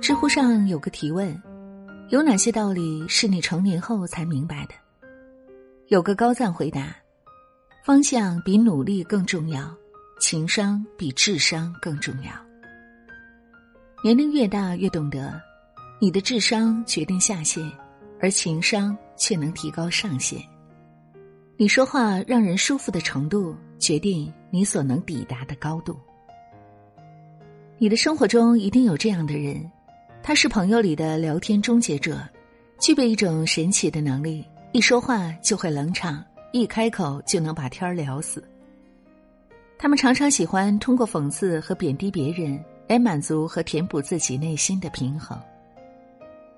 知乎上有个提问：有哪些道理是你成年后才明白的？有个高赞回答：方向比努力更重要，情商比智商更重要。年龄越大，越懂得，你的智商决定下限，而情商却能提高上限。你说话让人舒服的程度，决定你所能抵达的高度。你的生活中一定有这样的人。他是朋友里的聊天终结者，具备一种神奇的能力，一说话就会冷场，一开口就能把天儿聊死。他们常常喜欢通过讽刺和贬低别人来满足和填补自己内心的平衡，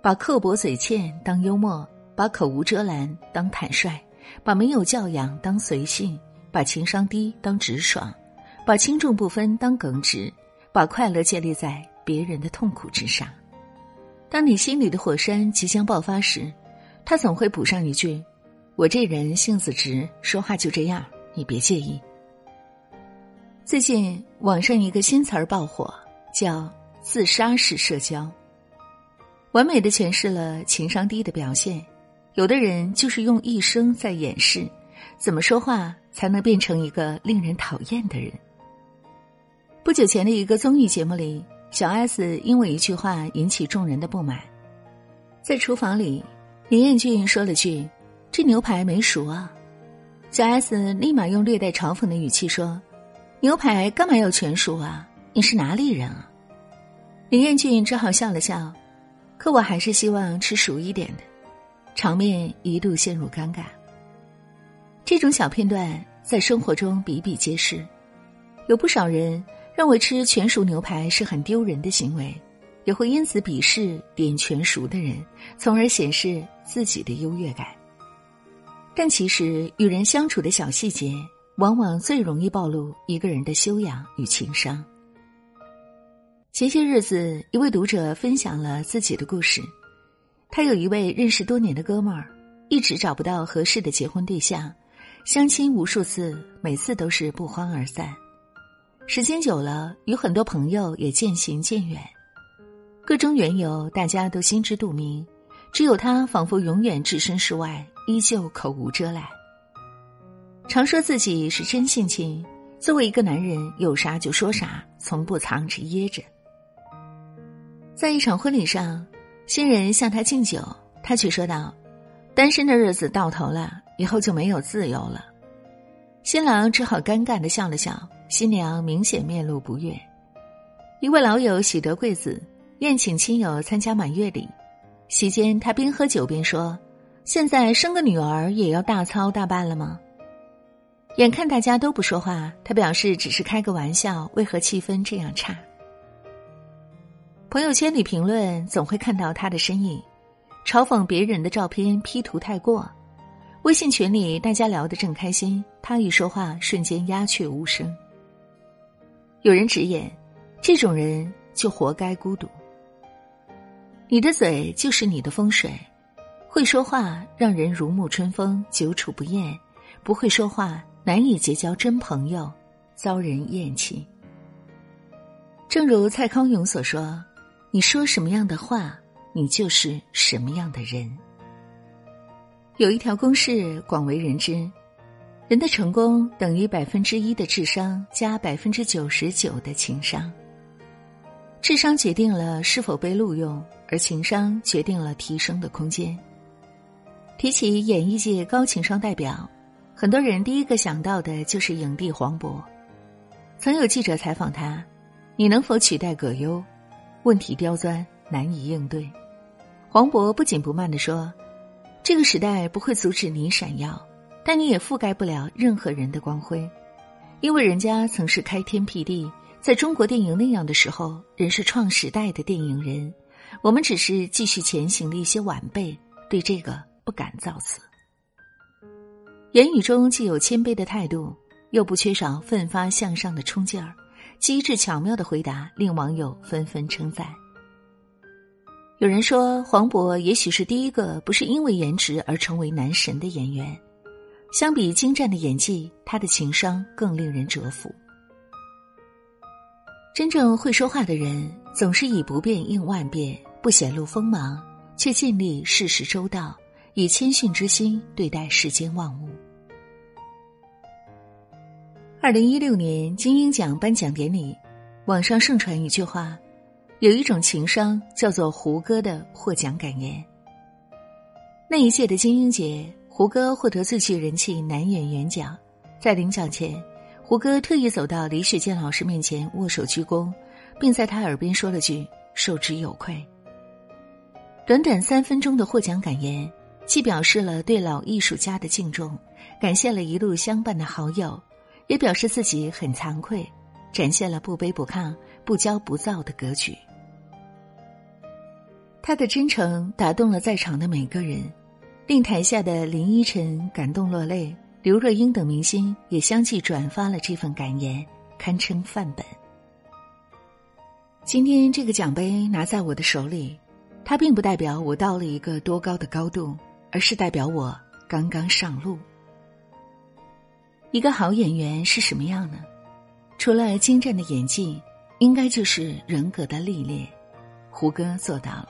把刻薄嘴欠当幽默，把口无遮拦当坦率，把没有教养当随性，把情商低当直爽，把轻重不分当耿直，把快乐建立在别人的痛苦之上。当你心里的火山即将爆发时，他总会补上一句：“我这人性子直，说话就这样，你别介意。”最近网上一个新词儿爆火，叫“自杀式社交”，完美的诠释了情商低的表现。有的人就是用一生在掩饰，怎么说话才能变成一个令人讨厌的人。不久前的一个综艺节目里。小 S 因为一句话引起众人的不满，在厨房里，林彦俊说了句：“这牛排没熟啊。”小 S 立马用略带嘲讽的语气说：“牛排干嘛要全熟啊？你是哪里人啊？”林彦俊只好笑了笑，可我还是希望吃熟一点的。场面一度陷入尴尬。这种小片段在生活中比比皆是，有不少人。认为吃全熟牛排是很丢人的行为，也会因此鄙视点全熟的人，从而显示自己的优越感。但其实，与人相处的小细节，往往最容易暴露一个人的修养与情商。前些日子，一位读者分享了自己的故事，他有一位认识多年的哥们儿，一直找不到合适的结婚对象，相亲无数次，每次都是不欢而散。时间久了，有很多朋友也渐行渐远，各种缘由大家都心知肚明，只有他仿佛永远置身事外，依旧口无遮拦。常说自己是真性情，作为一个男人，有啥就说啥，从不藏着掖着。在一场婚礼上，新人向他敬酒，他却说道：“单身的日子到头了，以后就没有自由了。”新郎只好尴尬的笑了笑。新娘明显面露不悦。一位老友喜得贵子，宴请亲友参加满月礼。席间，他边喝酒边说：“现在生个女儿也要大操大办了吗？”眼看大家都不说话，他表示只是开个玩笑。为何气氛这样差？朋友圈里评论总会看到他的身影，嘲讽别人的照片 P 图太过。微信群里大家聊得正开心，他一说话，瞬间鸦雀无声。有人直言，这种人就活该孤独。你的嘴就是你的风水，会说话让人如沐春风，久处不厌；不会说话，难以结交真朋友，遭人厌弃。正如蔡康永所说：“你说什么样的话，你就是什么样的人。”有一条公式广为人知。人的成功等于百分之一的智商加百分之九十九的情商。智商决定了是否被录用，而情商决定了提升的空间。提起演艺界高情商代表，很多人第一个想到的就是影帝黄渤。曾有记者采访他：“你能否取代葛优？”问题刁钻，难以应对。黄渤不紧不慢地说：“这个时代不会阻止你闪耀。”但你也覆盖不了任何人的光辉，因为人家曾是开天辟地，在中国电影那样的时候，人是创时代的电影人，我们只是继续前行的一些晚辈，对这个不敢造次。言语中既有谦卑的态度，又不缺少奋发向上的冲劲儿，机智巧妙的回答令网友纷纷称赞。有人说，黄渤也许是第一个不是因为颜值而成为男神的演员。相比精湛的演技，他的情商更令人折服。真正会说话的人，总是以不变应万变，不显露锋芒，却尽力事事周到，以谦逊之心对待世间万物。二零一六年金鹰奖颁奖典礼，网上盛传一句话：有一种情商叫做胡歌的获奖感言。那一届的金鹰节，胡歌获得最具人气男演员奖，在领奖前。胡歌特意走到李雪健老师面前握手鞠躬，并在他耳边说了句“受之有愧”。短短三分钟的获奖感言，既表示了对老艺术家的敬重，感谢了一路相伴的好友，也表示自己很惭愧，展现了不卑不亢、不骄不躁的格局。他的真诚打动了在场的每个人，令台下的林依晨感动落泪。刘若英等明星也相继转发了这份感言，堪称范本。今天这个奖杯拿在我的手里，它并不代表我到了一个多高的高度，而是代表我刚刚上路。一个好演员是什么样呢？除了精湛的演技，应该就是人格的历练。胡歌做到了，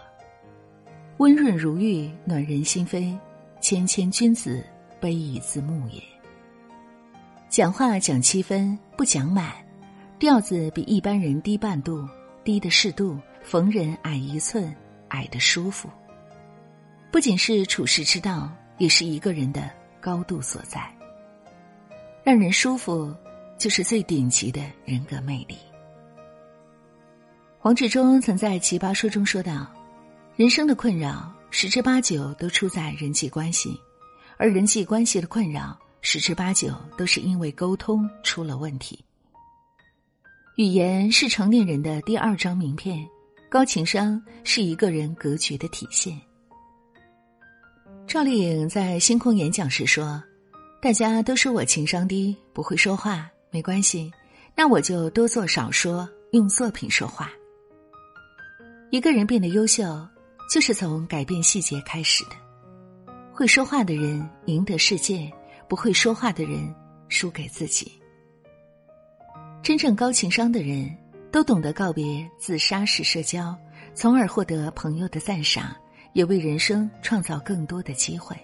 温润如玉，暖人心扉，谦谦君子。卑以自牧也。讲话讲七分，不讲满，调子比一般人低半度，低的适度，逢人矮一寸，矮的舒服。不仅是处世之道，也是一个人的高度所在。让人舒服，就是最顶级的人格魅力。黄志忠曾在《奇葩说》中说道：“人生的困扰，十之八九都出在人际关系。”而人际关系的困扰，十之八九都是因为沟通出了问题。语言是成年人的第二张名片，高情商是一个人格局的体现。赵丽颖在星空演讲时说：“大家都说我情商低，不会说话，没关系，那我就多做少说，用作品说话。”一个人变得优秀，就是从改变细节开始的。会说话的人赢得世界，不会说话的人输给自己。真正高情商的人都懂得告别自杀式社交，从而获得朋友的赞赏，也为人生创造更多的机会。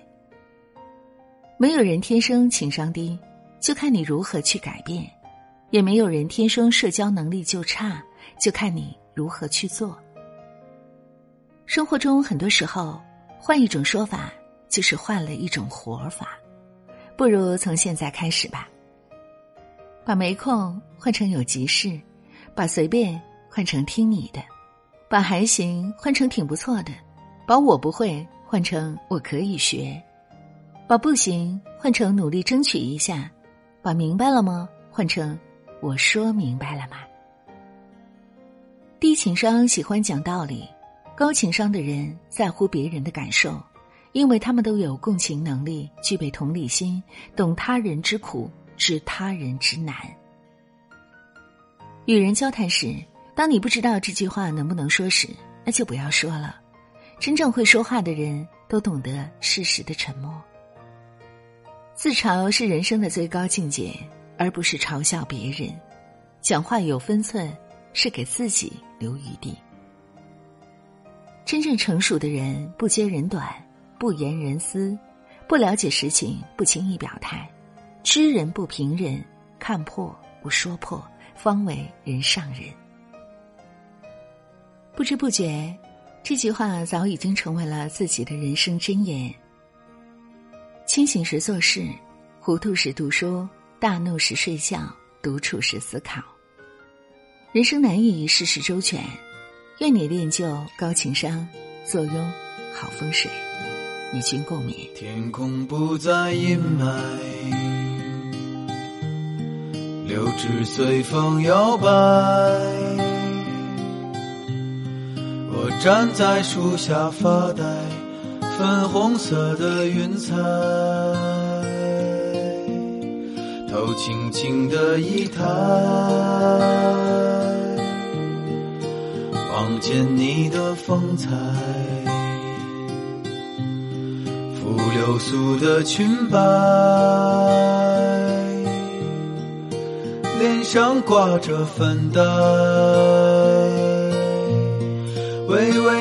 没有人天生情商低，就看你如何去改变；也没有人天生社交能力就差，就看你如何去做。生活中很多时候，换一种说法。就是换了一种活法，不如从现在开始吧。把没空换成有急事，把随便换成听你的，把还行换成挺不错的，把我不会换成我可以学，把不行换成努力争取一下，把明白了吗换成我说明白了吗？低情商喜欢讲道理，高情商的人在乎别人的感受。因为他们都有共情能力，具备同理心，懂他人之苦，知他人之难。与人交谈时，当你不知道这句话能不能说时，那就不要说了。真正会说话的人都懂得适时的沉默。自嘲是人生的最高境界，而不是嘲笑别人。讲话有分寸，是给自己留余地。真正成熟的人不揭人短。不言人私，不了解实情，不轻易表态，知人不评人，看破不说破，方为人上人。不知不觉，这句话早已经成为了自己的人生箴言。清醒时做事，糊涂时读书，大怒时睡觉，独处时思考。人生难以事事周全，愿你练就高情商，坐拥好风水。与君共勉。天空不再阴霾，柳枝随风摇摆。我站在树下发呆，粉红色的云彩，头轻轻的一抬，望见你的风采。拂流苏的裙摆，脸上挂着粉黛，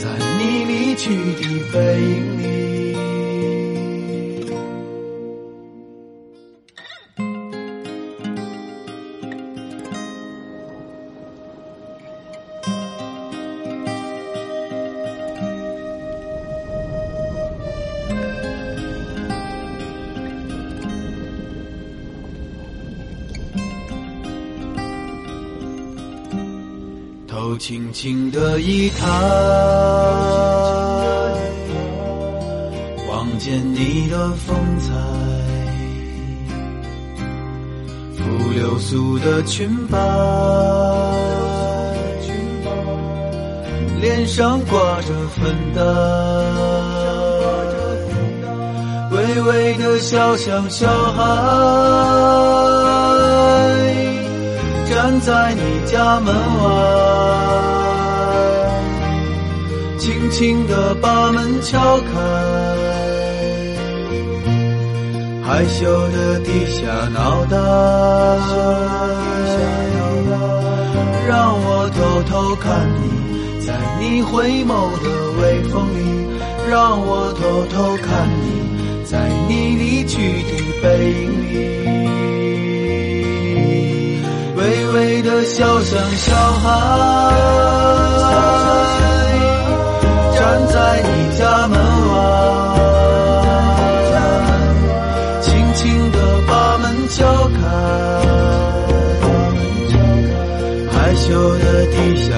在你离去的背影里。轻轻的一抬，望见你的风采，拂流苏的裙摆，脸上挂着粉黛，微微的笑像小孩。站在你家门外，轻轻地把门敲开，害羞地低下脑袋，让我偷偷看你，在你回眸的微风里，让我偷偷看你，在你离去的背影里。微微的笑像小孩，在你家门外，轻轻地把门敲开，害羞地低下